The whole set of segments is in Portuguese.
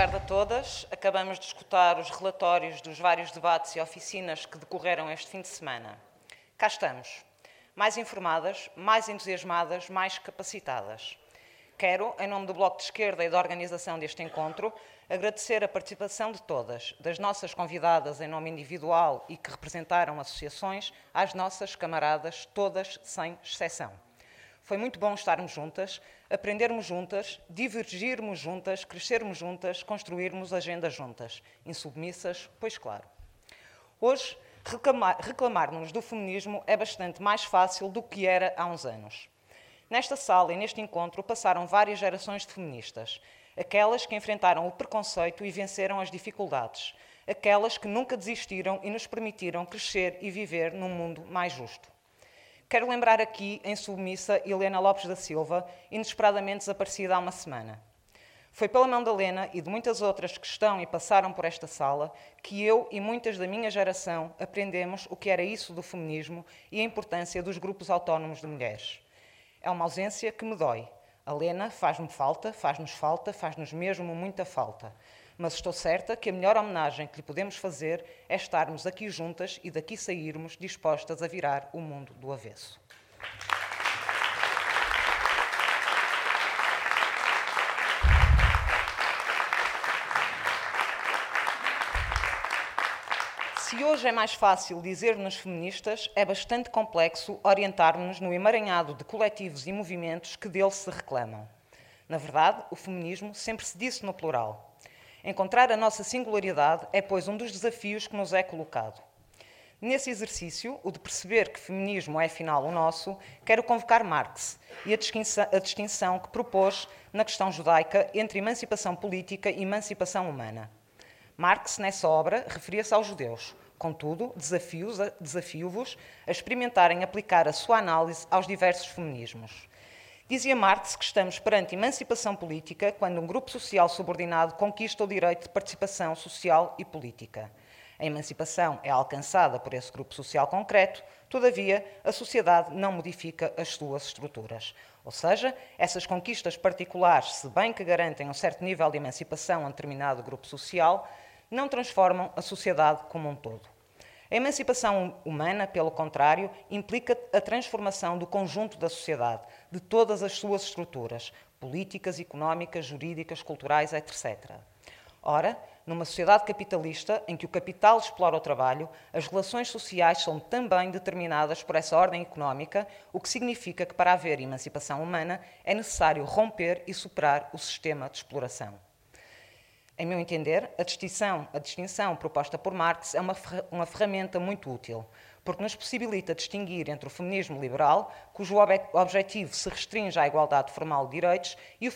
tarde a todas. Acabamos de escutar os relatórios dos vários debates e oficinas que decorreram este fim de semana. Cá estamos, mais informadas, mais entusiasmadas, mais capacitadas. Quero, em nome do Bloco de Esquerda e da organização deste encontro, agradecer a participação de todas, das nossas convidadas em nome individual e que representaram associações, às nossas camaradas, todas sem exceção. Foi muito bom estarmos juntas, aprendermos juntas, divergirmos juntas, crescermos juntas, construirmos agendas juntas, insubmissas, pois claro. Hoje, reclamar-nos do feminismo é bastante mais fácil do que era há uns anos. Nesta sala e neste encontro passaram várias gerações de feministas, aquelas que enfrentaram o preconceito e venceram as dificuldades, aquelas que nunca desistiram e nos permitiram crescer e viver num mundo mais justo. Quero lembrar aqui, em submissa, Helena Lopes da Silva, inesperadamente desaparecida há uma semana. Foi pela mão da Helena e de muitas outras que estão e passaram por esta sala que eu e muitas da minha geração aprendemos o que era isso do feminismo e a importância dos grupos autónomos de mulheres. É uma ausência que me dói. A Helena faz-me falta, faz-nos falta, faz-nos mesmo muita falta mas estou certa que a melhor homenagem que lhe podemos fazer é estarmos aqui juntas e daqui sairmos dispostas a virar o mundo do avesso. Se hoje é mais fácil dizer-nos feministas, é bastante complexo orientar-nos no emaranhado de coletivos e movimentos que dele se reclamam. Na verdade, o feminismo sempre se disse no plural. Encontrar a nossa singularidade é, pois, um dos desafios que nos é colocado. Nesse exercício, o de perceber que feminismo é afinal o nosso, quero convocar Marx e a distinção, a distinção que propôs na questão judaica entre emancipação política e emancipação humana. Marx, nessa obra, referia-se aos judeus. Contudo, desafio-vos a experimentarem aplicar a sua análise aos diversos feminismos. Dizia Marx que estamos perante emancipação política quando um grupo social subordinado conquista o direito de participação social e política. A emancipação é alcançada por esse grupo social concreto, todavia, a sociedade não modifica as suas estruturas. Ou seja, essas conquistas particulares, se bem que garantem um certo nível de emancipação a um determinado grupo social, não transformam a sociedade como um todo. A emancipação humana, pelo contrário, implica a transformação do conjunto da sociedade, de todas as suas estruturas, políticas, económicas, jurídicas, culturais, etc. Ora, numa sociedade capitalista em que o capital explora o trabalho, as relações sociais são também determinadas por essa ordem económica, o que significa que para haver emancipação humana é necessário romper e superar o sistema de exploração. Em meu entender, a distinção, a distinção proposta por Marx é uma, uma ferramenta muito útil, porque nos possibilita distinguir entre o feminismo liberal, cujo ob objetivo se restringe à igualdade formal de direitos, e o,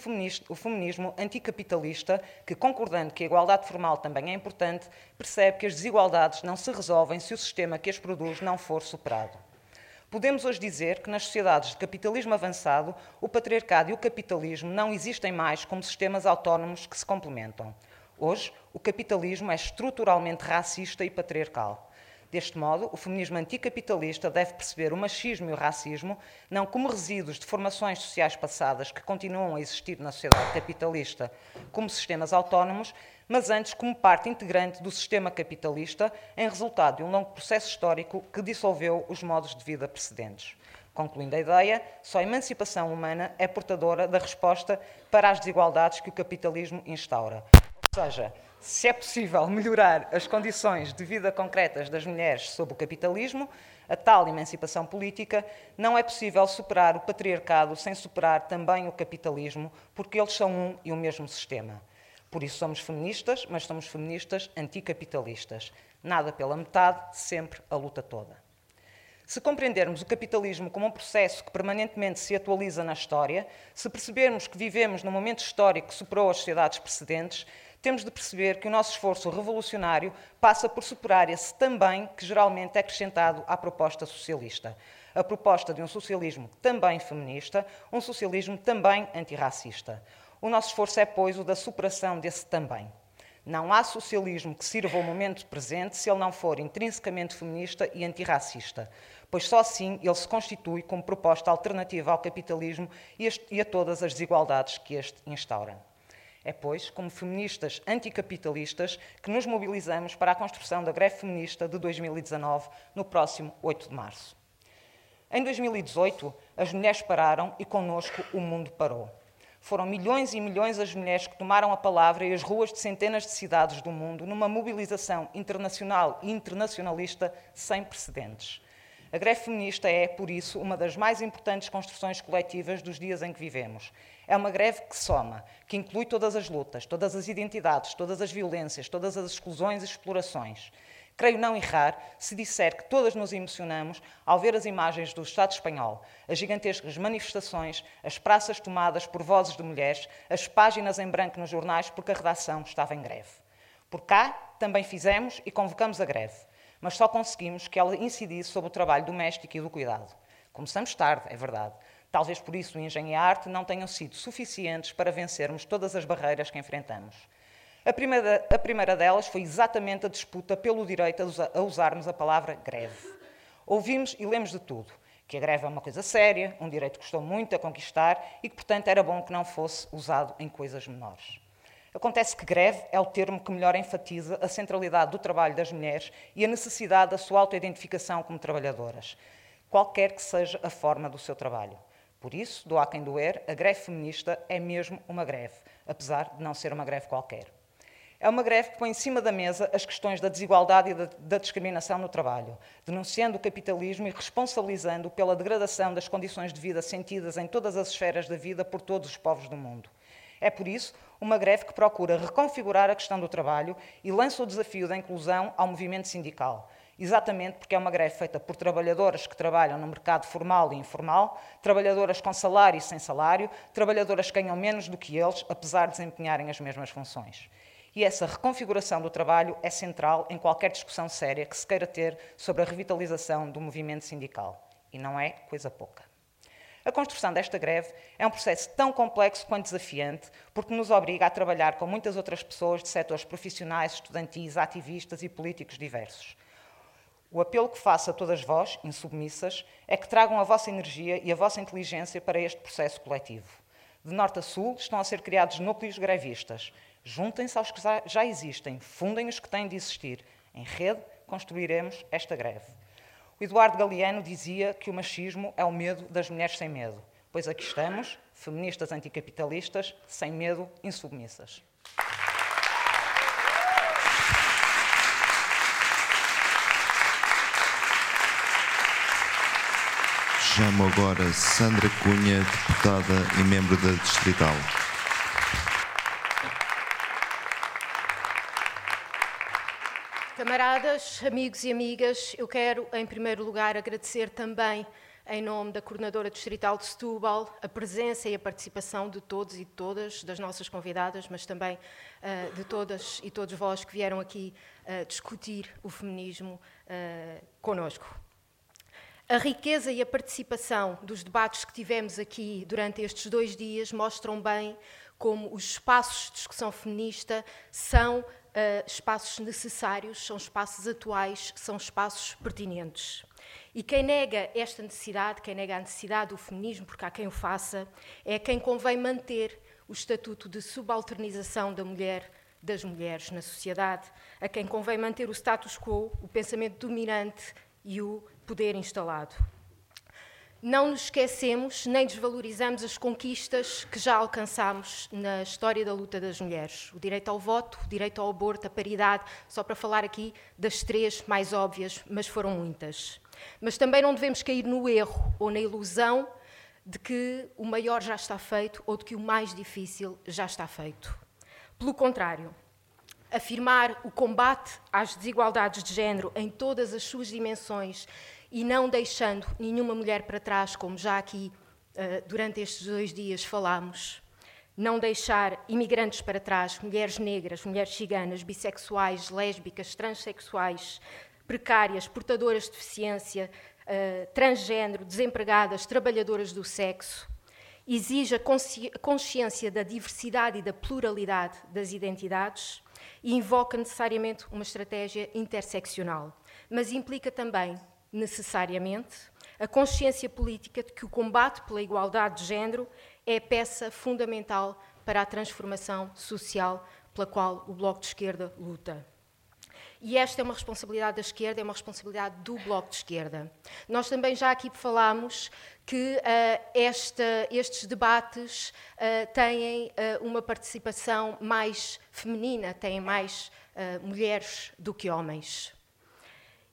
o feminismo anticapitalista, que, concordando que a igualdade formal também é importante, percebe que as desigualdades não se resolvem se o sistema que as produz não for superado. Podemos hoje dizer que nas sociedades de capitalismo avançado, o patriarcado e o capitalismo não existem mais como sistemas autónomos que se complementam. Hoje, o capitalismo é estruturalmente racista e patriarcal. Deste modo, o feminismo anticapitalista deve perceber o machismo e o racismo não como resíduos de formações sociais passadas que continuam a existir na sociedade capitalista como sistemas autónomos, mas antes como parte integrante do sistema capitalista em resultado de um longo processo histórico que dissolveu os modos de vida precedentes. Concluindo a ideia, só a emancipação humana é portadora da resposta para as desigualdades que o capitalismo instaura. Ou seja, se é possível melhorar as condições de vida concretas das mulheres sob o capitalismo, a tal emancipação política, não é possível superar o patriarcado sem superar também o capitalismo, porque eles são um e o mesmo sistema. Por isso somos feministas, mas somos feministas anticapitalistas. Nada pela metade, sempre a luta toda. Se compreendermos o capitalismo como um processo que permanentemente se atualiza na história, se percebermos que vivemos num momento histórico que superou as sociedades precedentes, temos de perceber que o nosso esforço revolucionário passa por superar esse também que geralmente é acrescentado à proposta socialista. A proposta de um socialismo também feminista, um socialismo também antirracista. O nosso esforço é, pois, o da superação desse também. Não há socialismo que sirva ao momento presente se ele não for intrinsecamente feminista e antirracista, pois só assim ele se constitui como proposta alternativa ao capitalismo e a todas as desigualdades que este instaura. É, pois, como feministas anticapitalistas que nos mobilizamos para a construção da greve feminista de 2019, no próximo 8 de março. Em 2018, as mulheres pararam e connosco o mundo parou. Foram milhões e milhões as mulheres que tomaram a palavra e as ruas de centenas de cidades do mundo numa mobilização internacional e internacionalista sem precedentes. A greve feminista é, por isso, uma das mais importantes construções coletivas dos dias em que vivemos. É uma greve que soma, que inclui todas as lutas, todas as identidades, todas as violências, todas as exclusões e explorações. Creio não errar se disser que todas nos emocionamos ao ver as imagens do Estado espanhol, as gigantescas manifestações, as praças tomadas por vozes de mulheres, as páginas em branco nos jornais porque a redação estava em greve. Por cá também fizemos e convocamos a greve, mas só conseguimos que ela incidisse sobre o trabalho doméstico e do cuidado. Começamos tarde, é verdade. Talvez por isso o engenho e a arte não tenham sido suficientes para vencermos todas as barreiras que enfrentamos. A primeira, a primeira delas foi exatamente a disputa pelo direito a, usarmos a palavra greve. Ouvimos e lemos de tudo, que a greve é uma coisa séria, um direito que custou muito a conquistar e que, portanto, era bom que não fosse usado em coisas menores. Acontece que greve é o termo que melhor enfatiza a centralidade do trabalho das mulheres e a necessidade da sua autoidentificação como trabalhadoras, qualquer que seja a forma do seu trabalho. Por isso, do a quem doer, a greve feminista é mesmo uma greve, apesar de não ser uma greve qualquer. É uma greve que põe em cima da mesa as questões da desigualdade e da, discriminação no trabalho, denunciando o capitalismo e responsabilizando pela degradação das condições de vida sentidas em todas as esferas da vida por todos os povos do mundo. É por isso uma greve que procura reconfigurar a questão do trabalho e lança o desafio da inclusão ao movimento sindical, exatamente porque é uma greve feita por trabalhadoras que trabalham no mercado formal e informal, trabalhadoras com salário e sem salário, trabalhadoras que ganham menos do que eles, apesar de desempenharem as mesmas funções. E essa reconfiguração do trabalho é central em qualquer discussão séria que se queira ter sobre a revitalização do movimento sindical. E não é coisa pouca. A construção desta greve é um processo tão complexo quanto desafiante, porque nos obriga a trabalhar com muitas outras pessoas de setores profissionais, estudantis, ativistas e políticos diversos. O apelo que faço a todas vós, insubmissas, é que tragam a vossa energia e a vossa inteligência para este processo coletivo. De norte a sul estão a ser criados núcleos grevistas, Juntem-se aos que já existem, fundem os que têm de existir. Em rede, construiremos esta greve. O Eduardo Galeano dizia que o machismo é o medo das mulheres sem medo. Pois aqui estamos, feministas anticapitalistas, sem medo, insubmissas. Chamo agora Sandra Cunha, deputada e membro da Distrital. Camaradas, amigos e amigas, eu quero, em primeiro lugar, agradecer também, em nome da Coordenadora Distrital de Setúbal, a presença e a participação de todos e de todas, das nossas convidadas, mas também uh, de todas e todos vós que vieram aqui uh, discutir o feminismo uh, conosco. A riqueza e a participação dos debates que tivemos aqui durante estes dois dias mostram bem como os espaços de discussão feminista são uh, espaços necessários, são espaços atuais, são espaços pertinentes. E quem nega esta necessidade, quem nega a necessidade do feminismo, porque há quem o faça, é quem convém manter o estatuto de subalternização da mulher das mulheres na sociedade, a quem convém manter o status quo, o pensamento dominante e o poder instalado. Não nos esquecemos nem desvalorizamos as conquistas que já alcançamos na história da luta das mulheres. O direito ao voto, o direito ao aborto, a paridade, só para falar aqui das três mais óbvias, mas foram muitas. Mas também não devemos cair no erro ou na ilusão de que o maior já está feito ou de que o mais difícil já está feito. Pelo contrário, afirmar o combate às desigualdades de género em todas as suas dimensões e não deixando nenhuma mulher para trás, como já aqui uh, durante estes dois dias falámos. Não deixar imigrantes para trás, mulheres negras, mulheres ciganas, bissexuais, lésbicas, transexuais, precárias, portadoras de deficiência, uh, transgênero, desempregadas, trabalhadoras do sexo. Exige a consci consciência da diversidade e da pluralidade das identidades e invoca necessariamente uma estratégia interseccional, mas implica também necessariamente, a consciência política de que o combate pela igualdade de género é peça fundamental para a transformação social pela qual o Bloco de Esquerda luta. E esta é uma responsabilidade da esquerda, é uma responsabilidade do Bloco de Esquerda. Nós também já aqui falámos que uh, esta, estes debates uh, têm uh, uma participação mais feminina, têm mais mulheres do que homens.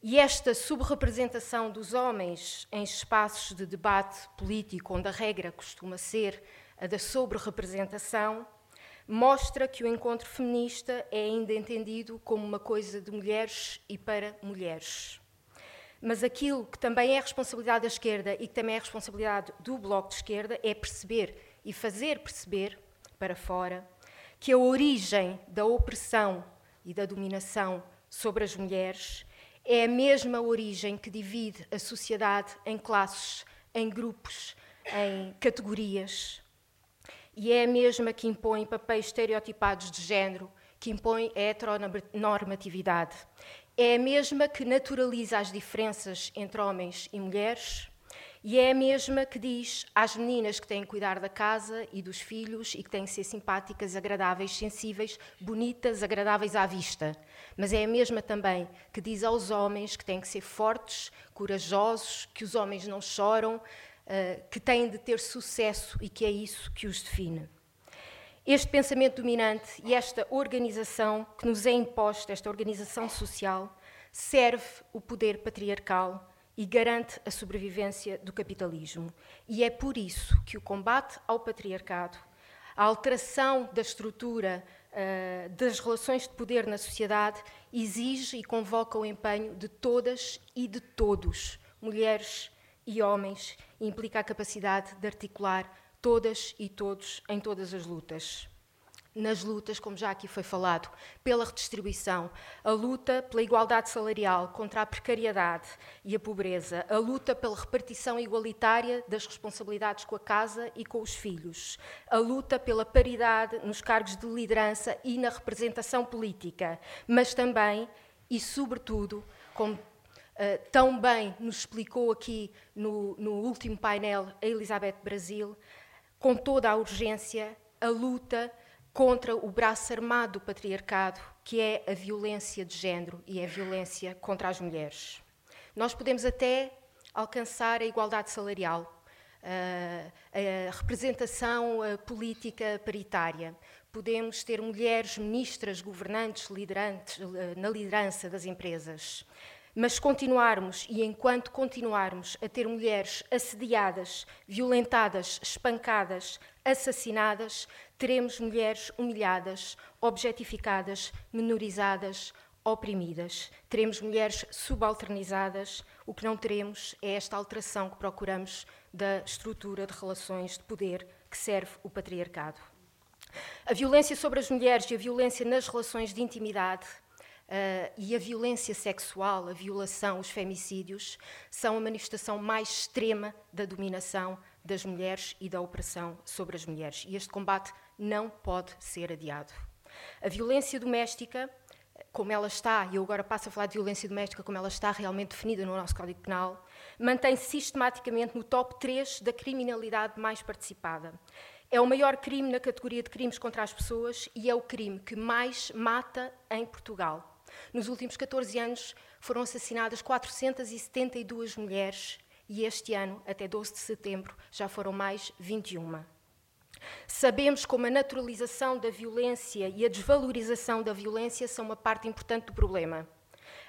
E esta subrepresentação dos homens em espaços de debate político, onde a regra costuma ser a da sobre-representação, mostra que o encontro feminista é ainda entendido como uma coisa de mulheres e para mulheres. Mas aquilo que também é responsabilidade da esquerda e que também é responsabilidade do Bloco de Esquerda é perceber e fazer perceber para fora que a origem da opressão e da dominação sobre as mulheres é a mesma origem que divide a sociedade em classes, em grupos, em categorias, e é a mesma que impõe papéis estereotipados de género, que impõe a heteronormatividade. É a mesma que naturaliza as diferenças entre homens e mulheres, e é a mesma que diz às meninas que têm que cuidar da casa e dos filhos e que têm que ser simpáticas, agradáveis, sensíveis, bonitas, agradáveis à vista. Mas é a mesma também que diz aos homens que têm que ser fortes, corajosos, que os homens não choram, eh, que têm de ter sucesso e que é isso que os define. Este pensamento dominante e esta organização que nos é imposta, esta organização social, serve o poder patriarcal e garante a sobrevivência do capitalismo. E é por isso que o combate ao patriarcado, a alteração da estrutura uh, das relações de poder na sociedade, exige e convoca o empenho de todas e de todos, mulheres e homens, implica a capacidade de articular todas e todos em todas as lutas. Nas lutas, como já aqui foi falado, pela redistribuição, a luta pela igualdade salarial contra a precariedade e a pobreza, a luta pela repartição igualitária das responsabilidades com a casa e com os filhos, a luta pela paridade nos cargos de liderança e na representação política, mas também e, sobretudo, como Uh, tão bem nos explicou aqui no, no, último painel a Elizabeth Brasil, com toda a urgência, a luta contra o braço armado do patriarcado, que é a violência de género e a violência contra as mulheres. Nós podemos até alcançar a igualdade salarial, uh, a representação uh, política paritária. Podemos ter mulheres ministras, governantes, liderantes, na liderança das empresas. Mas continuarmos, e enquanto continuarmos a ter mulheres assediadas, violentadas, espancadas, assassinadas, teremos mulheres humilhadas, objetificadas, menorizadas, oprimidas. Teremos mulheres subalternizadas. O que não teremos é esta alteração que procuramos da estrutura de relações de poder que serve o patriarcado. A violência sobre as mulheres e a violência nas relações de intimidade Uh, e a violência sexual, a violação, os femicídios, são a manifestação mais extrema da dominação das mulheres e da opressão sobre as mulheres. E este combate não pode ser adiado. A violência doméstica, como ela está, e eu agora passo a falar de violência doméstica como ela está realmente definida no nosso Código Penal, mantém-se sistematicamente no top 3 da criminalidade mais participada. É o maior crime na categoria de crimes contra as pessoas e é o crime que mais mata em Portugal. Nos últimos 14 anos foram assassinadas 472 mulheres e este ano, até 12 de setembro, já foram mais 21. Sabemos como a naturalização da violência e a desvalorização da violência são uma parte importante do problema.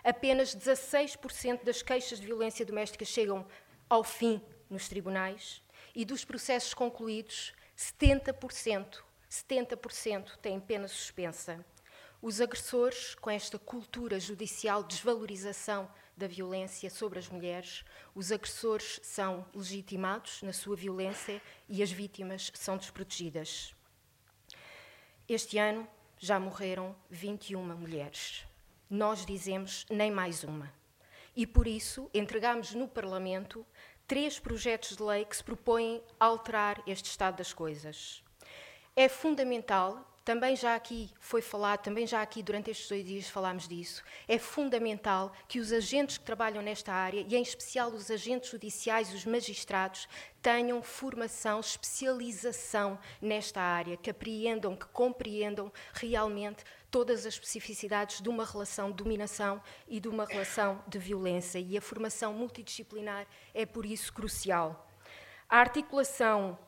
Apenas 16% das queixas de violência doméstica chegam ao fim nos tribunais e dos processos concluídos, 70%, 70% têm pena suspensa. Os agressores, com esta cultura judicial de desvalorização da violência sobre as mulheres, os agressores são legitimados na sua violência e as vítimas são desprotegidas. Este ano já morreram 21 mulheres. Nós dizemos nem mais uma. E por isso entregamos no Parlamento três projetos de lei que se propõem alterar este estado das coisas. É fundamental também já aqui foi falado, também já aqui durante estes dois dias falámos disso, é fundamental que os agentes que trabalham nesta área, e em especial os agentes judiciais, os magistrados, tenham formação, especialização nesta área, que apreendam, que compreendam realmente todas as especificidades de uma relação de dominação e de uma relação de violência. E a formação multidisciplinar é, por isso, crucial. A articulação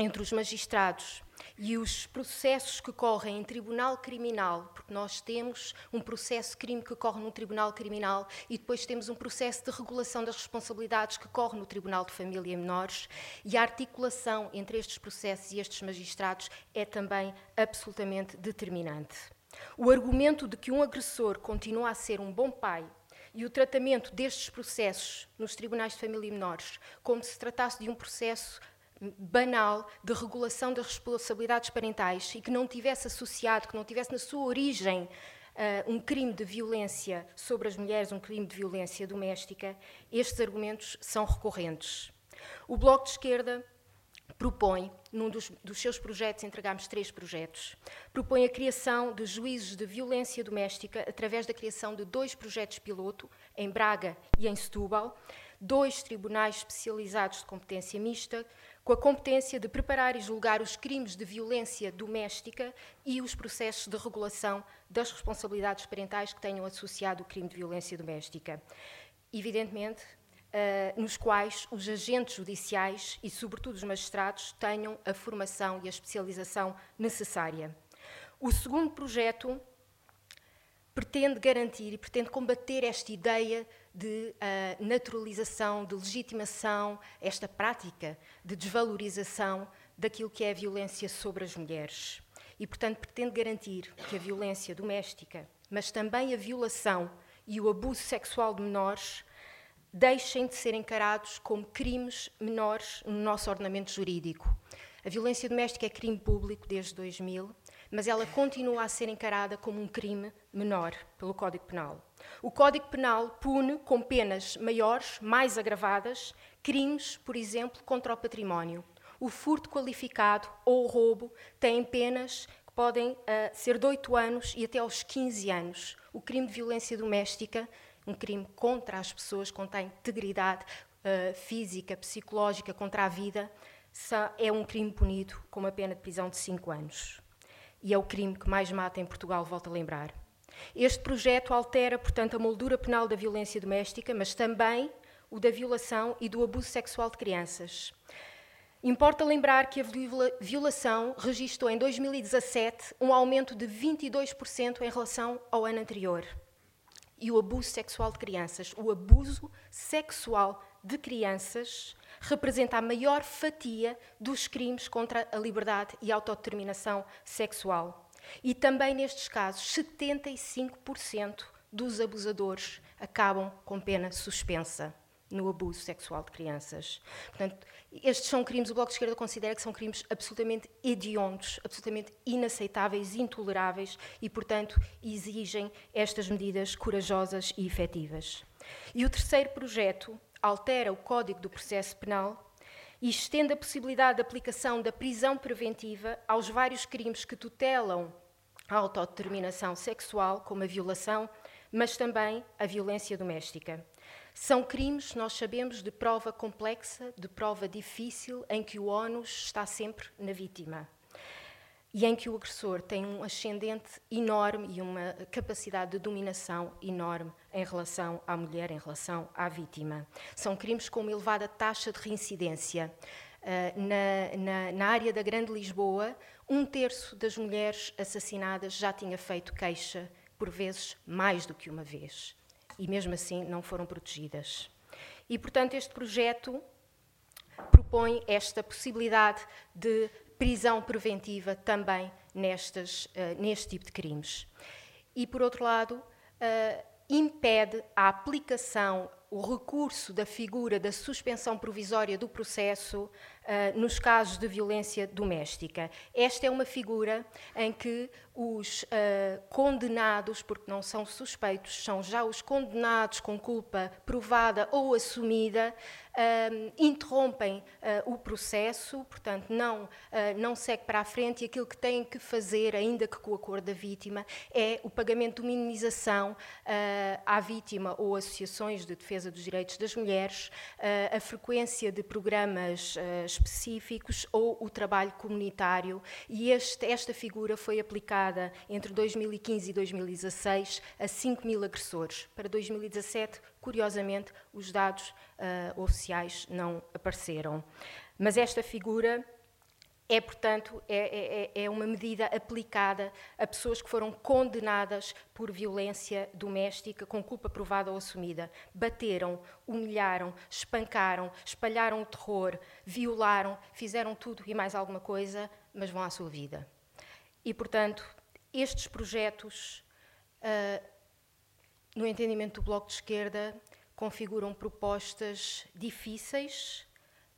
entre os magistrados e os processos que correm em tribunal criminal, porque nós temos um processo crime que corre no tribunal criminal e depois temos um processo de regulação das responsabilidades que corre no tribunal de família e menores, e a articulação entre estes processos e estes magistrados é também absolutamente determinante. O argumento de que um agressor continua a ser um bom pai e o tratamento destes processos nos tribunais de família e menores, como se tratasse de um processo banal de regulação das responsabilidades parentais e que não tivesse associado, que não tivesse na sua origem uh, um crime de violência sobre as mulheres, um crime de violência doméstica, estes argumentos são recorrentes. O Bloco de Esquerda propõe, num dos, dos, seus projetos, entregamos três projetos, propõe a criação de juízes de violência doméstica através da criação de dois projetos piloto, em Braga e em Setúbal, dois tribunais especializados de competência mista, com a competência de preparar e julgar os crimes de violência doméstica e os processos de regulação das responsabilidades parentais que tenham associado o crime de violência doméstica. Evidentemente, uh, nos quais os agentes judiciais e, sobretudo, os magistrados tenham a formação e a especialização necessária. O segundo projeto pretende garantir e pretende combater esta ideia de uh, naturalização, de legitimação, esta prática de desvalorização daquilo que é a violência sobre as mulheres. E, portanto, pretende garantir que a violência doméstica, mas também a violação e o abuso sexual de menores deixem de ser encarados como crimes menores no nosso ordenamento jurídico. A violência doméstica é crime público desde 2000, mas ela continua a ser encarada como um crime menor pelo Código Penal. O Código Penal pune com penas maiores, mais agravadas, crimes, por exemplo, contra o património. O furto qualificado ou o roubo têm penas que podem uh, ser de 8 anos e até aos 15 anos. O crime de violência doméstica, um crime contra as pessoas, contra integridade uh, física, psicológica, contra a vida, é um crime punido com uma pena de prisão de 5 anos. E é o crime que mais mata em Portugal, volto a lembrar. Este projeto altera, portanto, a moldura penal da violência doméstica, mas também o da violação e do abuso sexual de crianças. Importa lembrar que a violação registrou em 2017 um aumento de 22% em relação ao ano anterior. E o abuso sexual de crianças, o abuso sexual de crianças representa a maior fatia dos crimes contra a liberdade e autodeterminação sexual. E também nestes casos, 75% dos abusadores acabam com pena suspensa no abuso sexual de crianças. Portanto, estes são crimes, o Bloco de Esquerda considera que são crimes absolutamente hediondos, absolutamente inaceitáveis, intoleráveis e, portanto, exigem estas medidas corajosas e efetivas. E o terceiro projeto altera o Código do Processo Penal e estende a possibilidade de aplicação da prisão preventiva aos vários crimes que tutelam a autodeterminação sexual, como a violação, mas também a violência doméstica. São crimes, nós sabemos, de prova complexa, de prova difícil, em que o ónus está sempre na vítima e em que o agressor tem um ascendente enorme e uma capacidade de dominação enorme em relação à mulher, em relação à vítima. São crimes com uma elevada taxa de reincidência. Uh, na, na, na, área da Grande Lisboa, um terço das mulheres assassinadas já tinha feito queixa, por vezes mais do que uma vez, e mesmo assim não foram protegidas. E, portanto, este projeto propõe esta possibilidade de prisão preventiva também nestas, uh, neste tipo de crimes. E, por outro lado, uh, impede a aplicação, o recurso da figura da suspensão provisória do processo uh, nos casos de violência doméstica. Esta é uma figura em que os uh, condenados, porque não são suspeitos, são já os condenados com culpa provada ou assumida, uh, interrompem o processo, portanto, não, não segue para a frente e aquilo que têm que fazer, ainda que com o acordo da vítima, é o pagamento de minimização à vítima ou associações de defesa dos direitos das mulheres, a frequência de programas específicos ou o trabalho comunitário. E este, esta figura foi aplicada entre 2015 e 2016 a 5 mil agressores. Para 2017, curiosamente, os dados uh, oficiais não apareceram. Mas esta figura é, portanto, é, é, é, uma medida aplicada a pessoas que foram condenadas por violência doméstica com culpa provada ou assumida. Bateram, humilharam, espancaram, espalharam o terror, violaram, fizeram tudo e mais alguma coisa, mas vão à sua vida. E, portanto, estes projetos, uh, no entendimento do Bloco de Esquerda, configuram propostas difíceis,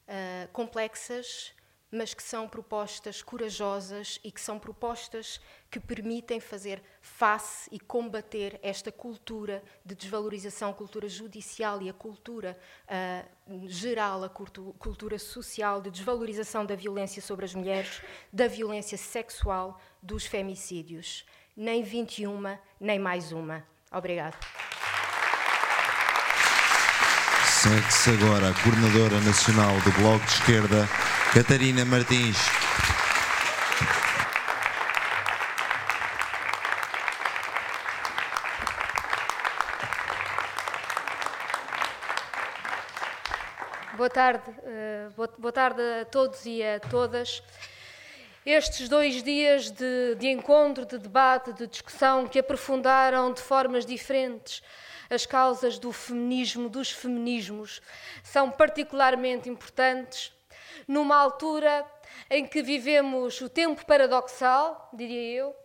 uh, complexas, mas que são propostas corajosas e que são propostas que permitem fazer face e combater esta cultura de desvalorização, a cultura judicial e a cultura uh, geral, a cultura social de desvalorização da violência sobre as mulheres, da violência sexual, dos femicídios. Nem 21, nem mais uma. Obrigada. Segue-se agora a coordenadora nacional do Bloco de Esquerda, Catarina Martins. Boa tarde, eh, boa tarde a todos e a todas. Estes dois dias de, de encontro, de debate, de discussão que aprofundaram de formas diferentes as causas do feminismo, dos feminismos, são particularmente importantes numa altura em que vivemos o tempo paradoxal, diria eu,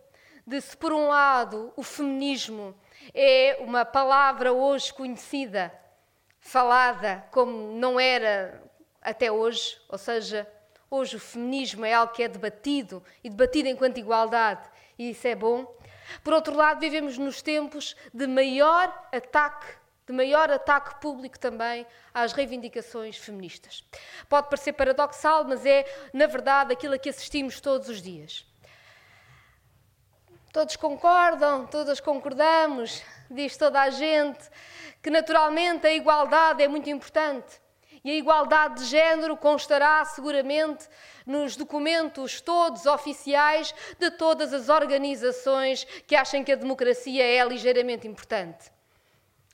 de se por um lado o feminismo é uma palavra hoje conhecida, falada como não era até hoje, ou seja, hoje o feminismo é algo que é debatido e debatido enquanto igualdade, e isso é bom. Por outro lado, vivemos nos tempos de maior ataque de maior ataque público também às reivindicações feministas. Pode parecer paradoxal, mas é, na verdade, aquilo a que assistimos todos os dias. Todos concordam, todas concordamos, diz toda a gente, que naturalmente a igualdade é muito importante. E a igualdade de género constará seguramente nos documentos todos oficiais de todas as organizações que acham que a democracia é ligeiramente importante.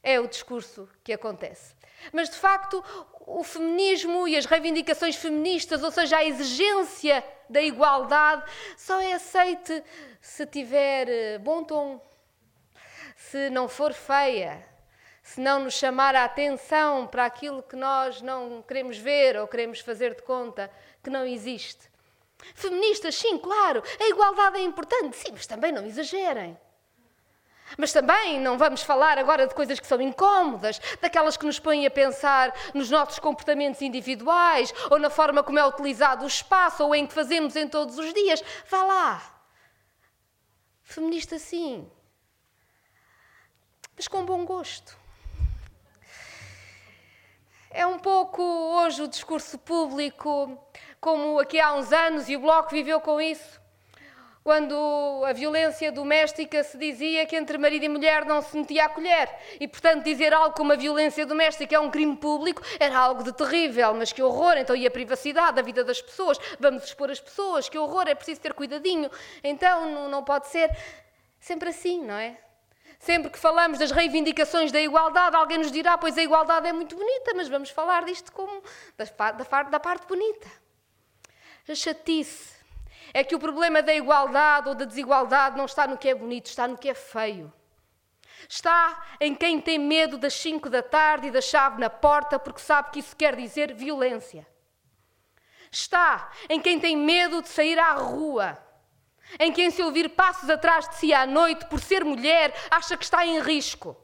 É o discurso que acontece. Mas, de facto, o feminismo e as reivindicações feministas, ou seja, a exigência da igualdade, só é aceite se tiver eh, bom tom, se não for feia, se não nos chamar a atenção para aquilo que nós não queremos ver ou queremos fazer de conta que não existe. Feministas, sim, claro, a igualdade é importante, sim, mas também não exagerem. Mas também não vamos falar agora de coisas que são incómodas, daquelas que nos põem a pensar nos nossos comportamentos individuais ou na forma como é utilizado o espaço ou em que fazemos em todos os dias. Vá lá. Feminista, sim. Mas com bom gosto. É um pouco hoje o discurso público, como aqui há uns anos, e o Bloco viveu com isso quando a violência doméstica se dizia que entre marido e mulher não se metia a colher. E, portanto, dizer algo como a violência doméstica é um crime público era algo de terrível, mas que horror. Então, e a privacidade, a vida das pessoas? Vamos expor as pessoas, que horror, é preciso ter cuidadinho. Então, não pode ser sempre assim, não é? Sempre que falamos das reivindicações da igualdade, alguém nos dirá: pois a igualdade é muito bonita, mas vamos falar disto como da, da, da parte bonita. A chatice é que o problema da igualdade ou da desigualdade não está no que é bonito, está no que é feio. Está em quem tem medo das 5 da tarde e da chave na porta porque sabe que isso quer dizer violência. Está em quem tem medo de sair à rua. Em quem, se ouvir passos atrás de si à noite por ser mulher, acha que está em risco.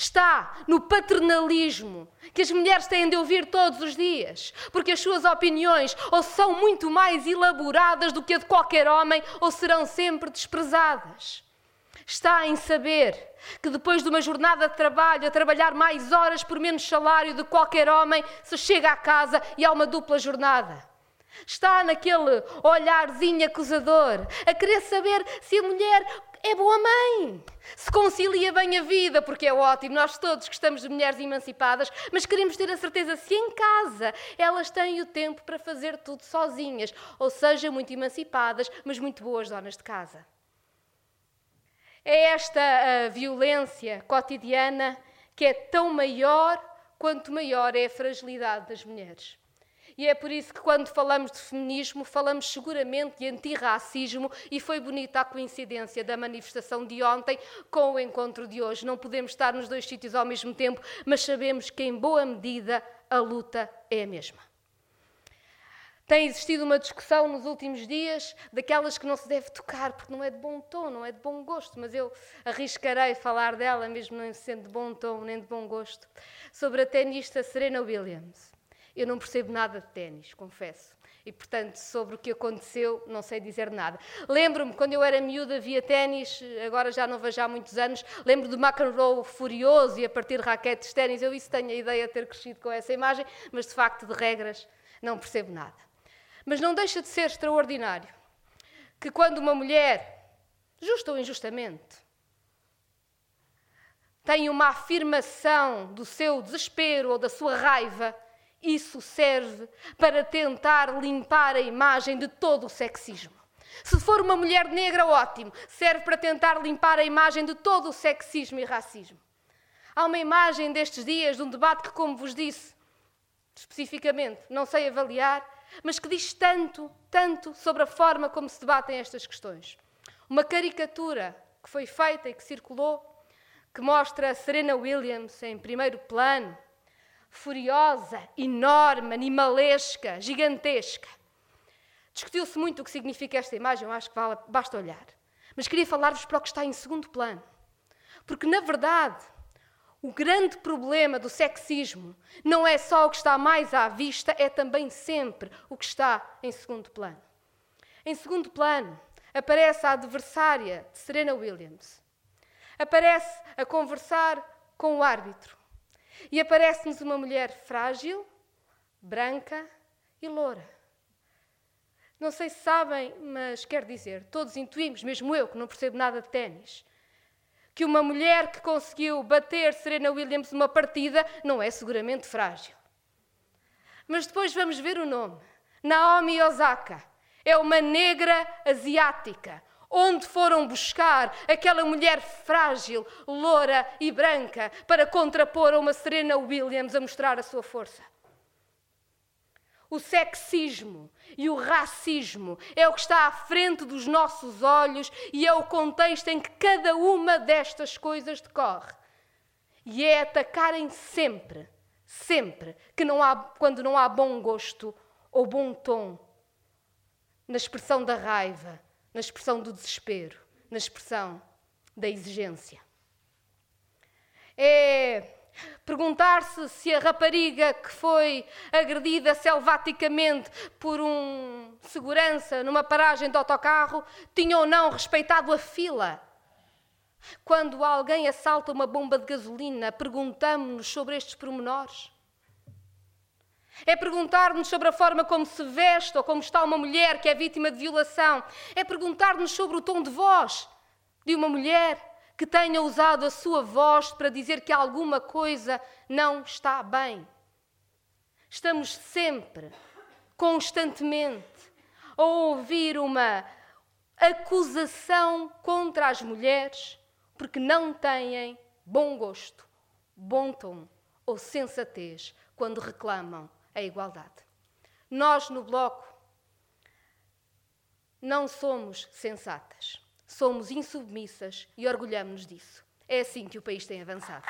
Está no paternalismo que as mulheres têm de ouvir todos os dias, porque as suas opiniões ou são muito mais elaboradas do que a de qualquer homem ou serão sempre desprezadas. Está em saber que depois de uma jornada de trabalho, a trabalhar mais horas por menos salário que qualquer homem, se chega à casa e há uma dupla jornada. Está naquele olharzinho acusador, a querer saber se a mulher é boa mãe, se concilia bem a vida, porque é ótimo, nós todos gostamos de mulheres emancipadas, mas queremos ter a certeza se em casa elas têm o tempo para fazer tudo sozinhas, ou seja, muito emancipadas, mas muito boas donas de casa. É esta violência cotidiana que é tão maior quanto maior é a fragilidade das mulheres. E é por isso que, quando falamos de feminismo, falamos seguramente de antirracismo, e foi bonita a coincidência da manifestação de ontem com o encontro de hoje. Não podemos estar nos dois sítios ao mesmo tempo, mas sabemos que, em boa medida, a luta é a mesma. Tem existido uma discussão nos últimos dias daquelas que não se deve tocar, porque não é de bom tom, não é de bom gosto, mas eu arriscarei falar dela, mesmo não sendo de bom tom nem de bom gosto, sobre a tenista Serena Williams. Eu não percebo nada de ténis, confesso. E, portanto, sobre o que aconteceu, não sei dizer nada. Lembro-me, quando eu era miúda, via ténis, agora já não vejo há muitos anos. Lembro do McEnroe furioso e a partir de raquetes de ténis. Eu isso tenho a ideia de ter crescido com essa imagem, mas de facto, de regras, não percebo nada. Mas não deixa de ser extraordinário que quando uma mulher, justa ou injustamente, tem uma afirmação do seu desespero ou da sua raiva, isso serve para tentar limpar a imagem de todo o sexismo. Se for uma mulher negra, ótimo, serve para tentar limpar a imagem de todo o sexismo e racismo. Há uma imagem destes dias de um debate que, como vos disse, especificamente, não sei avaliar, mas que diz tanto, tanto sobre a forma como se debatem estas questões. Uma caricatura que foi feita e que circulou, que mostra a Serena Williams em primeiro plano, furiosa, enorme, animalesca, gigantesca. Discutiu-se muito o que significa esta imagem, eu acho que vale, basta olhar. Mas queria falar-vos para o que está em segundo plano. Porque, na verdade, o grande problema do sexismo não é só o que está mais à vista, é também sempre o que está em segundo plano. Em segundo plano, aparece a adversária de Serena Williams. Aparece a conversar com o árbitro. E aparece-nos uma mulher frágil, branca e loura. Não sei se sabem, mas quer dizer, todos intuímos, mesmo eu que não percebo nada de ténis, que uma mulher que conseguiu bater Serena Williams numa partida não é seguramente frágil. Mas depois vamos ver o nome. Naomi Osaka. É uma negra asiática, Onde foram buscar aquela mulher frágil, loura e branca para contrapor a uma Serena Williams a mostrar a sua força? O sexismo e o racismo é o que está à frente dos nossos olhos e é o contexto em que cada uma destas coisas decorre. E é atacarem sempre, sempre, que não há, quando não há bom gosto ou bom tom na expressão da raiva, na expressão do desespero, na expressão da exigência. É perguntar-se se a rapariga que foi agredida selvaticamente por um segurança numa paragem de autocarro tinha ou não respeitado a fila. Quando alguém assalta uma bomba de gasolina, perguntamos-nos sobre estes pormenores. É perguntar-nos sobre a forma como se veste ou como está uma mulher que é vítima de violação. É perguntar-nos sobre o tom de voz de uma mulher que tenha usado a sua voz para dizer que alguma coisa não está bem. Estamos sempre, constantemente, a ouvir uma acusação contra as mulheres porque não têm bom gosto, bom tom ou sensatez quando reclamam a igualdade. Nós, no Bloco, não somos sensatas, somos insubmissas e orgulhamos-nos disso. É assim que o país tem avançado.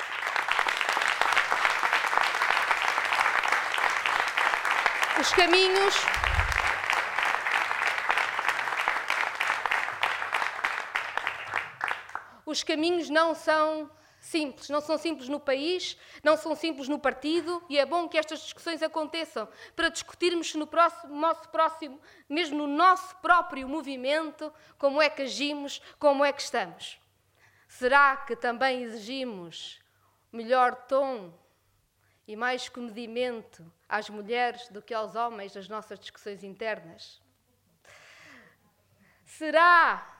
Os caminhos. Os caminhos não são simples. Não são simples no país, não são simples no partido, e é bom que estas discussões aconteçam para discutirmos no próximo, nosso próximo, mesmo no nosso próprio movimento, como é que agimos, como é que estamos. Será que também exigimos melhor tom e mais comedimento às mulheres do que aos homens nas nossas discussões internas? Será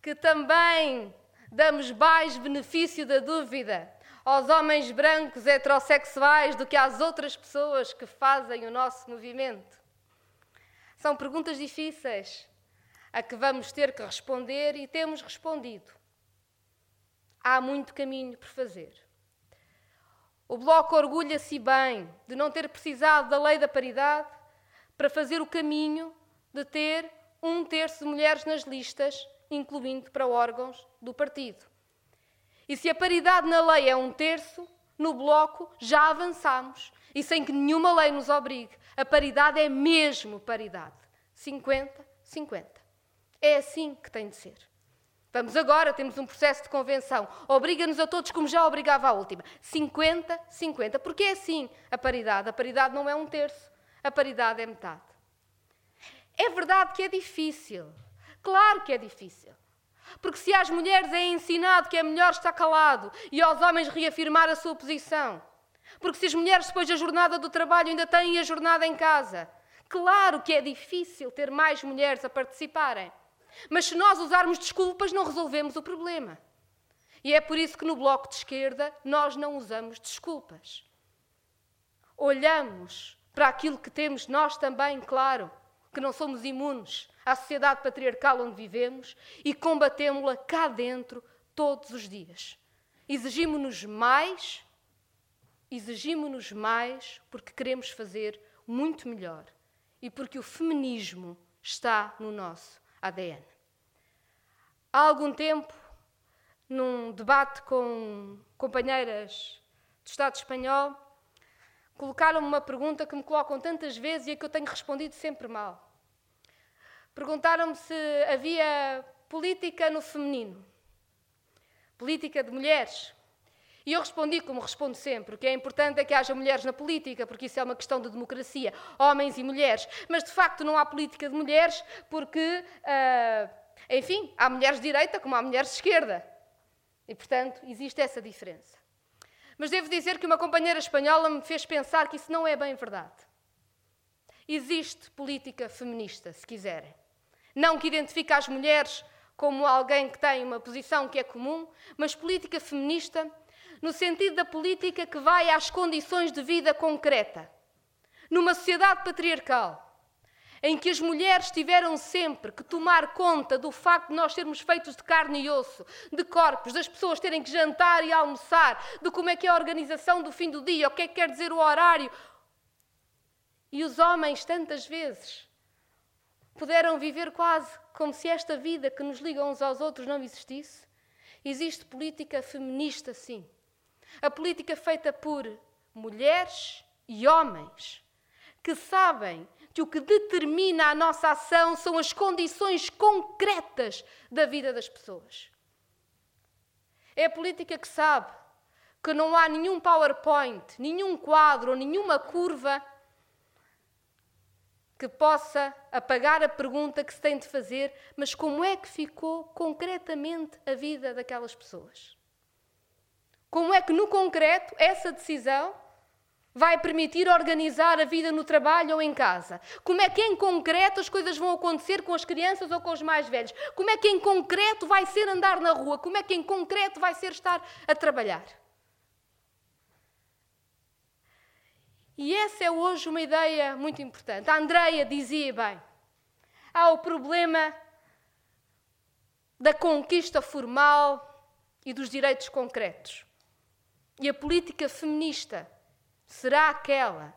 que também damos mais benefício da dúvida aos homens brancos heterossexuais do que às outras pessoas que fazem o nosso movimento? São perguntas difíceis a que vamos ter que responder e temos respondido. Há muito caminho por fazer. O Bloco orgulha-se bem de não ter precisado da lei da paridade para fazer o caminho de ter um terço de mulheres nas listas incluindo para órgãos do partido. E se a paridade na lei é um terço, no bloco já avançamos e sem que nenhuma lei nos obrigue. A paridade é mesmo paridade. 50-50. É assim que tem de ser. Vamos agora, temos um processo de convenção. Obriga-nos a todos, como já obrigava a última. 50-50. Porque é assim a paridade. A paridade não é um terço, a paridade é metade. É verdade que é difícil. Claro que é difícil. Porque se às mulheres é ensinado que é melhor estar calado e aos homens reafirmar a sua posição. Porque se as mulheres depois da jornada do trabalho ainda têm a jornada em casa. Claro que é difícil ter mais mulheres a participarem. Mas se nós usarmos desculpas, não resolvemos o problema. E é por isso que no Bloco de Esquerda nós não usamos desculpas. Olhamos para aquilo que temos nós também, claro, que não somos imunes à sociedade patriarcal onde vivemos e combatemos-la cá dentro todos os dias. Exigimos-nos mais, exigimos-nos mais porque queremos fazer muito melhor e porque o feminismo está no nosso ADN. Há algum tempo, num debate com companheiras do Estado espanhol, colocaram-me uma pergunta que me colocam tantas vezes e a que eu tenho respondido sempre mal. Perguntaram-me se havia política no feminino, política de mulheres. E eu respondi como respondo sempre: o que é importante é que haja mulheres na política, porque isso é uma questão de democracia, homens e mulheres. Mas de facto não há política de mulheres porque, uh, enfim, há mulheres de direita como há mulheres de esquerda. E portanto existe essa diferença. Mas devo dizer que uma companheira espanhola me fez pensar que isso não é bem verdade. Existe política feminista, se quiserem. Não que identifique as mulheres como alguém que tem uma posição que é comum, mas política feminista no sentido da política que vai às condições de vida concreta. Numa sociedade patriarcal, em que as mulheres tiveram sempre que tomar conta do facto de nós sermos feitos de carne e osso, de corpos, das pessoas terem que jantar e almoçar, de como é que é a organização do fim do dia, o que é que quer dizer o horário. E os homens, tantas vezes, puderam viver quase como se esta vida que nos liga uns aos outros não existisse? Existe política feminista, sim. A política feita por mulheres e homens que sabem que o que determina a nossa ação são as condições concretas da vida das pessoas. É a política que sabe que não há nenhum PowerPoint, nenhum quadro, nenhuma curva que possa apagar a pergunta que se tem de fazer, mas como é que ficou concretamente a vida daquelas pessoas? Como é que, no concreto, essa decisão vai permitir organizar a vida no trabalho ou em casa? Como é que, em concreto, as coisas vão acontecer com as crianças ou com os mais velhos? Como é que, em concreto, vai ser andar na rua? Como é que, em concreto, vai ser estar a trabalhar? E essa é hoje uma ideia muito importante. A Andreia dizia bem: há o problema da conquista formal e dos direitos concretos. E a política feminista será aquela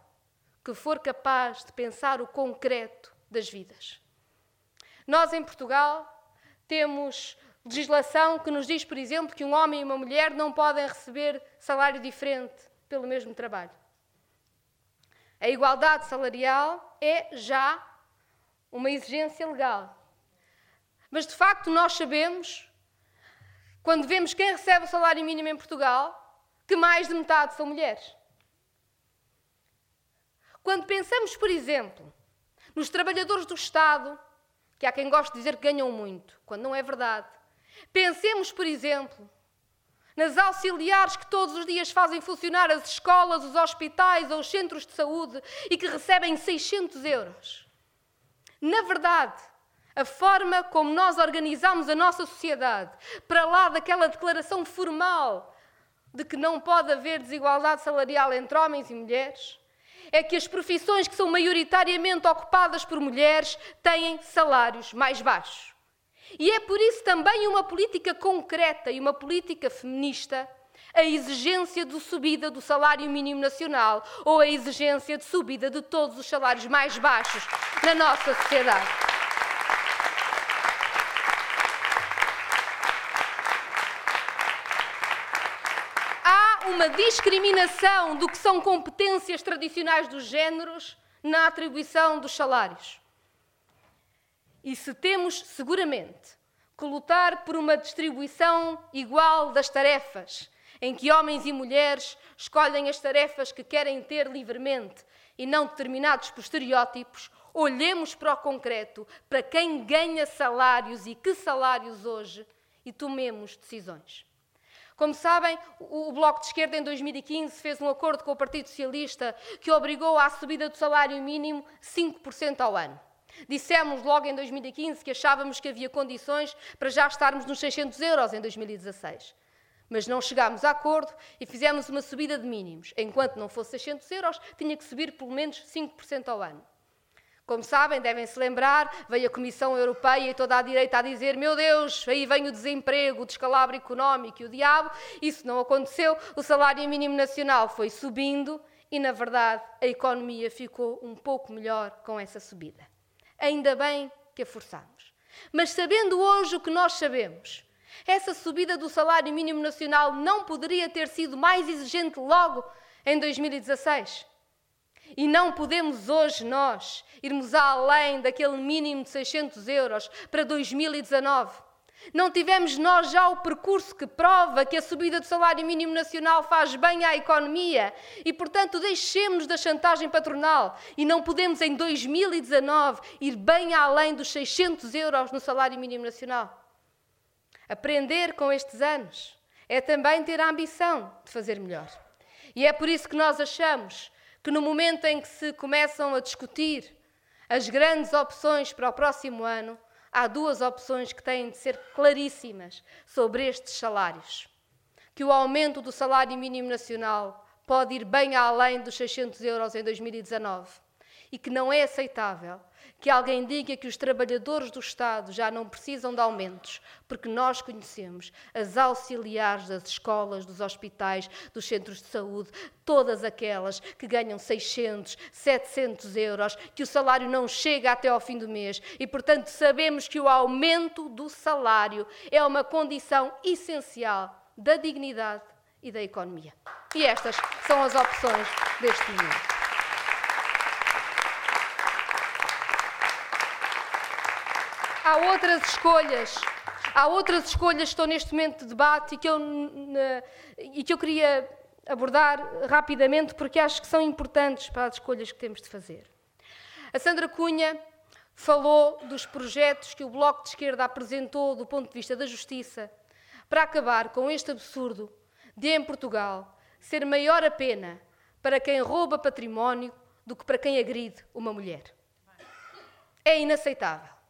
que for capaz de pensar o concreto das vidas. Nós, em Portugal, temos legislação que nos diz, por exemplo, que um homem e uma mulher não podem receber salário diferente pelo mesmo trabalho. A igualdade salarial é já uma exigência legal. Mas, de facto, nós sabemos quando vemos quem recebe o salário mínimo em Portugal, que mais de metade são mulheres. Quando pensamos, por exemplo, nos trabalhadores do Estado, que há quem goste de dizer que ganham muito, quando não é verdade. Pensemos, por exemplo, nas auxiliares que todos os dias fazem funcionar as escolas, os hospitais ou os centros de saúde e que recebem 600 euros. Na verdade, a forma como nós organizamos a nossa sociedade, para lá daquela declaração formal de que não pode haver desigualdade salarial entre homens e mulheres, é que as profissões que são maioritariamente ocupadas por mulheres têm salários mais baixos. E é por isso também uma política concreta e uma política feminista a exigência de subida do salário mínimo nacional ou a exigência de subida de todos os salários mais baixos na nossa sociedade. Uma discriminação do que são competências tradicionais dos géneros na atribuição dos salários. E se temos, seguramente, que lutar por uma distribuição igual das tarefas, em que homens e mulheres escolhem as tarefas que querem ter livremente e não determinados por estereótipos, olhemos para o concreto, para quem ganha salários e que salários hoje e tomemos decisões. Como sabem, o Bloco de Esquerda em 2015 fez um acordo com o Partido Socialista que obrigou à subida do salário mínimo 5% ao ano. Dissemos logo em 2015 que achávamos que havia condições para já estarmos nos 600 euros em 2016. Mas não chegámos a acordo e fizemos uma subida de mínimos. Enquanto não fosse 600 euros, tinha que subir pelo menos 5% ao ano. Como sabem, devem se lembrar, veio a Comissão Europeia e toda a direita a dizer: Meu Deus, aí vem o desemprego, o descalabro económico e o diabo. Isso não aconteceu. O salário mínimo nacional foi subindo e, na verdade, a economia ficou um pouco melhor com essa subida. Ainda bem que a forçamos. Mas sabendo hoje o que nós sabemos, essa subida do salário mínimo nacional não poderia ter sido mais exigente logo em 2016? E não podemos hoje nós irmos além daquele mínimo de 600 euros para 2019. Não tivemos nós já o percurso que prova que a subida do salário mínimo nacional faz bem à economia e, portanto, deixemos da chantagem patronal e não podemos em 2019 ir bem além dos 600 euros no salário mínimo nacional. Aprender com estes anos é também ter a ambição de fazer melhor. E é por isso que nós achamos que no momento em que se começam a discutir as grandes opções para o próximo ano, há duas opções que têm de ser claríssimas sobre estes salários. Que o aumento do salário mínimo nacional pode ir bem além dos 600 euros em 2019 e que não é aceitável que alguém diga que os trabalhadores do Estado já não precisam de aumentos, porque nós conhecemos as auxiliares das escolas, dos hospitais, dos centros de saúde, todas aquelas que ganham 600, 700 euros, que o salário não chega até ao fim do mês e, portanto, sabemos que o aumento do salário é uma condição essencial da dignidade e da economia. E estas são as opções deste momento. Há outras escolhas. Há outras escolhas que estão neste momento de debate e que eu, e que eu queria abordar rapidamente porque acho que são importantes para as escolhas que temos de fazer. A Sandra Cunha falou dos projetos que o Bloco de Esquerda apresentou do ponto de vista da justiça para acabar com este absurdo de, em Portugal, ser maior a pena para quem rouba património do que para quem agride uma mulher. É inaceitável.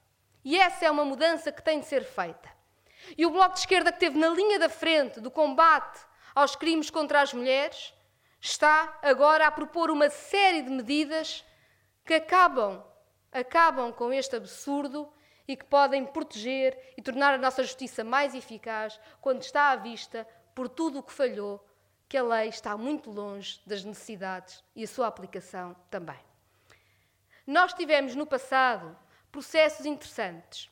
E essa é uma mudança que tem de ser feita. E o Bloco de Esquerda, que esteve na linha da frente do combate aos crimes contra as mulheres, está agora a propor uma série de medidas que acabam, acabam com este absurdo e que podem proteger e tornar a nossa justiça mais eficaz quando está à vista, por tudo o que falhou, que a lei está muito longe das necessidades e a sua aplicação também. Nós tivemos no passado processos interessantes,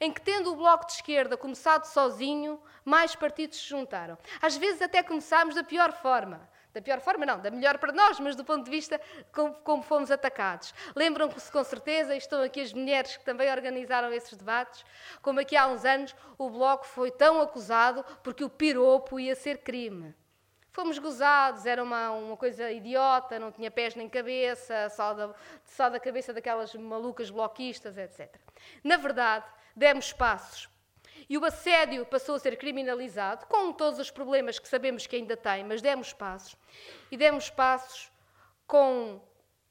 em que, tendo o Bloco de Esquerda começado sozinho, mais partidos se juntaram. Às vezes até começámos da pior forma. Da pior forma, não, da melhor para nós, mas do ponto de vista como, como fomos atacados. Lembram-se com certeza, e estão aqui as mulheres que também organizaram esses debates, como aqui há uns anos o Bloco foi tão acusado porque o piropo ia ser crime. Fomos gozados, era uma, uma coisa idiota, não tinha pés nem cabeça, só da, só da cabeça daquelas malucas bloquistas, etc. Na verdade, demos passos e o assédio passou a ser criminalizado, com todos os problemas que sabemos que ainda tem, mas demos passos. E demos passos com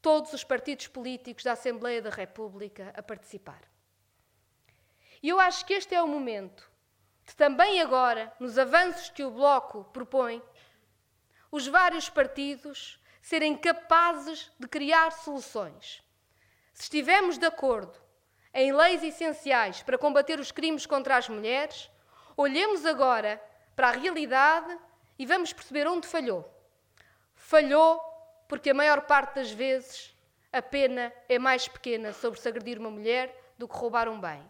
todos os partidos políticos da Assembleia da República a participar. E eu acho que este é o momento de também agora, nos avanços que o Bloco propõe, os vários partidos serem capazes de criar soluções. Se estivermos de acordo em leis essenciais para combater os crimes contra as mulheres, olhemos agora para a realidade e vamos perceber onde falhou. Falhou porque a maior parte das vezes a pena é mais pequena sobre se agredir uma mulher do que roubar um bem.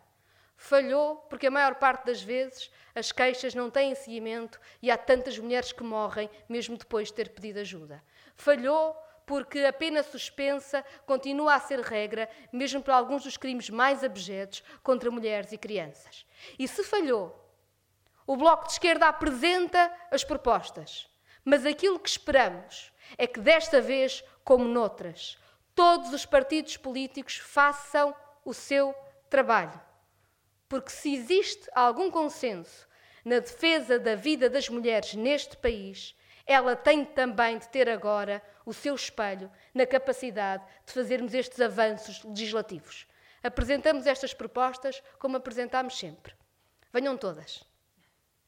Falhou porque a maior parte das vezes as queixas não têm seguimento e há tantas mulheres que morrem mesmo depois de ter pedido ajuda. Falhou porque a pena suspensa continua a ser regra, mesmo para alguns dos crimes mais abjetos contra mulheres e crianças. E se falhou, o Bloco de Esquerda apresenta as propostas, mas aquilo que esperamos é que desta vez, como noutras, todos os partidos políticos façam o seu trabalho. Porque se existe algum consenso na defesa da vida das mulheres neste país, ela tem também de ter agora o seu espelho na capacidade de fazermos estes avanços legislativos. Apresentamos estas propostas como apresentámos sempre. Venham todas.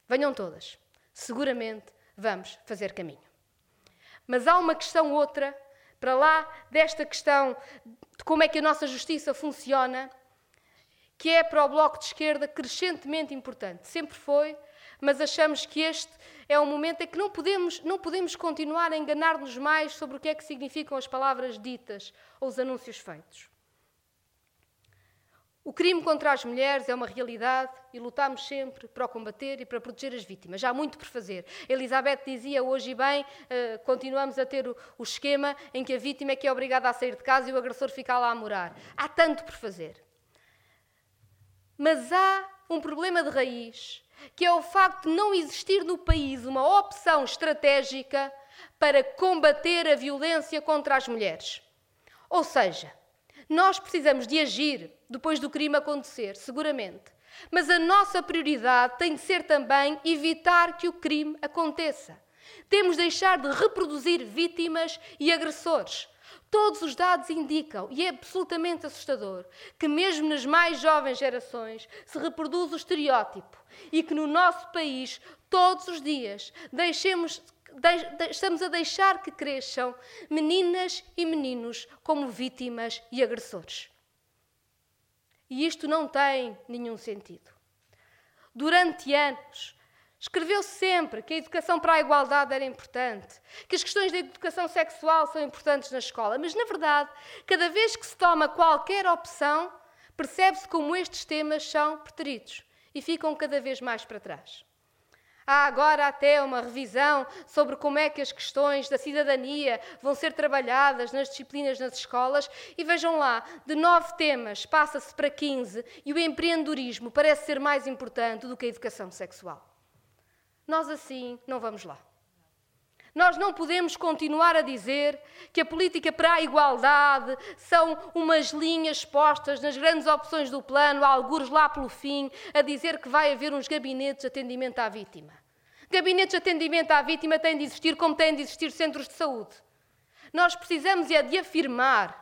Venham todas. Seguramente vamos fazer caminho. Mas há uma questão outra, para lá desta questão de como é que a nossa justiça funciona, que é para o Bloco de Esquerda crescentemente importante. Sempre foi, mas achamos que este é um momento em que não podemos, não podemos continuar a enganar-nos mais sobre o que é que significam as palavras ditas ou os anúncios feitos. O crime contra as mulheres é uma realidade e lutamos sempre para o combater e para proteger as vítimas. Já há muito por fazer. Elizabeth dizia hoje bem, uh, continuamos a ter o, o, esquema em que a vítima é que é obrigada a sair de casa e o agressor fica lá a morar. Há tanto por fazer. Mas há um problema de raiz que é o facto de não existir no país uma opção estratégica para combater a violência contra as mulheres. Ou seja, nós precisamos de agir depois do crime acontecer, seguramente. Mas a nossa prioridade tem de ser também evitar que o crime aconteça. Temos de deixar de reproduzir vítimas e agressores. Todos os dados indicam, e é absolutamente assustador, que mesmo nas mais jovens gerações se reproduz o estereótipo e que no nosso país, todos os dias, deixemos, de, estamos a deixar que cresçam meninas e meninos como vítimas e agressores. E isto não tem nenhum sentido. Durante anos, Escreveu sempre que a educação para a igualdade era importante, que as questões da educação sexual são importantes na escola, mas na verdade, cada vez que se toma qualquer opção, percebe-se como estes temas são preteridos e ficam cada vez mais para trás. Há agora até uma revisão sobre como é que as questões da cidadania vão ser trabalhadas nas disciplinas nas escolas e vejam lá, de nove temas passa-se para 15 e o empreendedorismo parece ser mais importante do que a educação sexual. Nós assim não vamos lá. Nós não podemos continuar a dizer que a política para a igualdade são umas linhas postas nas grandes opções do plano, alguns lá pelo fim, a dizer que vai haver uns gabinetes de atendimento à vítima. Gabinetes de atendimento à vítima têm de existir como têm de existir centros de saúde. Nós precisamos é de afirmar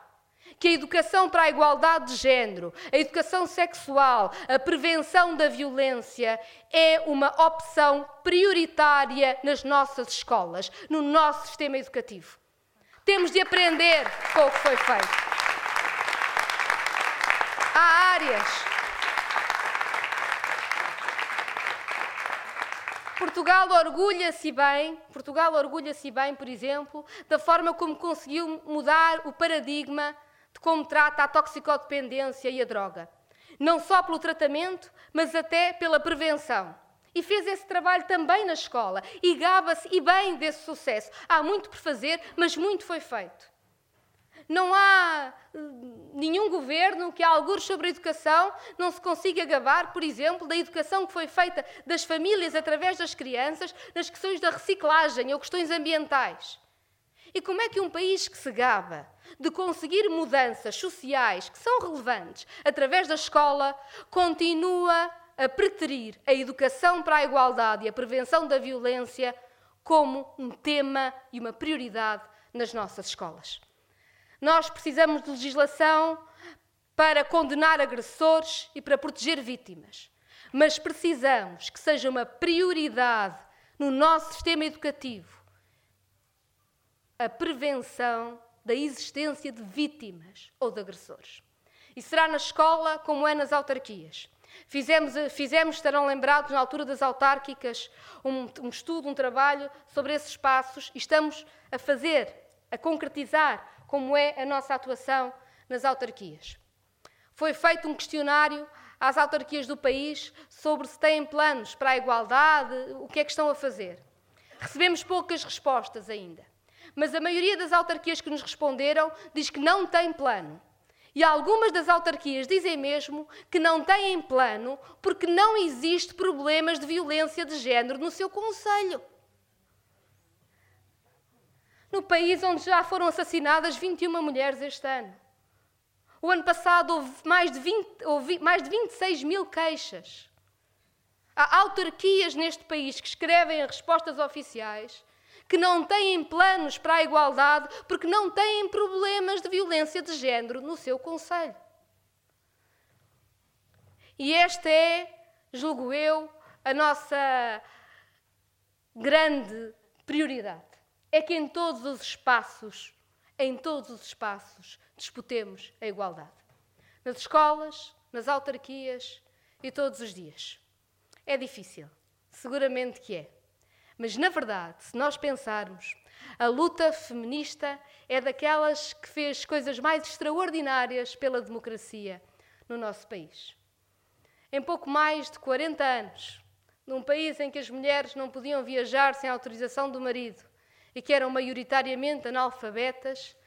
que a educação para a igualdade de género, a educação sexual, a prevenção da violência é uma opção prioritária nas nossas escolas, no nosso sistema educativo. Temos de aprender com o que foi feito. Há áreas. Portugal orgulha-se bem, Portugal orgulha-se bem, por exemplo, da forma como conseguiu mudar o paradigma como trata a toxicodependência e a droga. Não só pelo tratamento, mas até pela prevenção. E fez esse trabalho também na escola. E gaba-se e bem desse sucesso. Há muito por fazer, mas muito foi feito. Não há hum, nenhum governo que, a alguns sobre a educação, não se consiga gabar, por exemplo, da educação que foi feita das famílias através das crianças, nas questões da reciclagem ou questões ambientais. E como é que um país que se gaba de conseguir mudanças sociais que são relevantes através da escola continua a preterir a educação para a igualdade e a prevenção da violência como um tema e uma prioridade nas nossas escolas? Nós precisamos de legislação para condenar agressores e para proteger vítimas. Mas precisamos que seja uma prioridade no nosso sistema educativo a prevenção da existência de vítimas ou de agressores. E será na escola como é nas autarquias. Fizemos, fizemos estarão lembrados, na altura das autárquicas, um, um estudo, um trabalho sobre esses espaços e estamos a fazer, a concretizar como é a nossa atuação nas autarquias. Foi feito um questionário às autarquias do país sobre se têm planos para a igualdade, o que é que estão a fazer. Recebemos poucas respostas ainda mas a maioria das autarquias que nos responderam diz que não tem plano. E algumas das autarquias dizem mesmo que não têm plano porque não existe problemas de violência de género no seu conselho. No país onde já foram assassinadas 21 mulheres este ano. O ano passado houve mais de, 20, houve mais de 26 mil queixas. Há autarquias neste país que escrevem as respostas oficiais que não têm planos para a igualdade porque não têm problemas de violência de género no seu conselho. E esta é, julgo eu, a nossa grande prioridade. É que em todos os espaços, em todos os espaços, disputemos a igualdade. Nas escolas, nas autarquias e todos os dias. É difícil, seguramente que é. Mas, na verdade, se nós pensarmos, a luta feminista é daquelas que fez coisas mais extraordinárias pela democracia no nosso país. Em pouco mais de 40 anos, num país em que as mulheres não podiam viajar sem autorização do marido e que eram maioritariamente analfabetas,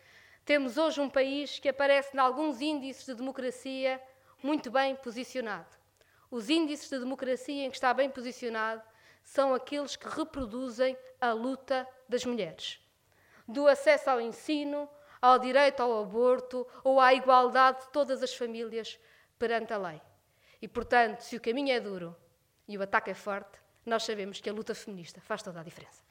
temos hoje um país que aparece em alguns índices de democracia muito bem posicionado. Os índices de democracia em que está bem posicionado são aqueles que reproduzem a luta das mulheres. Do acesso ao ensino, ao direito ao aborto ou à igualdade de todas as famílias perante a lei. E, portanto, se o caminho é duro e o ataque é forte, nós sabemos que a luta feminista faz toda a diferença.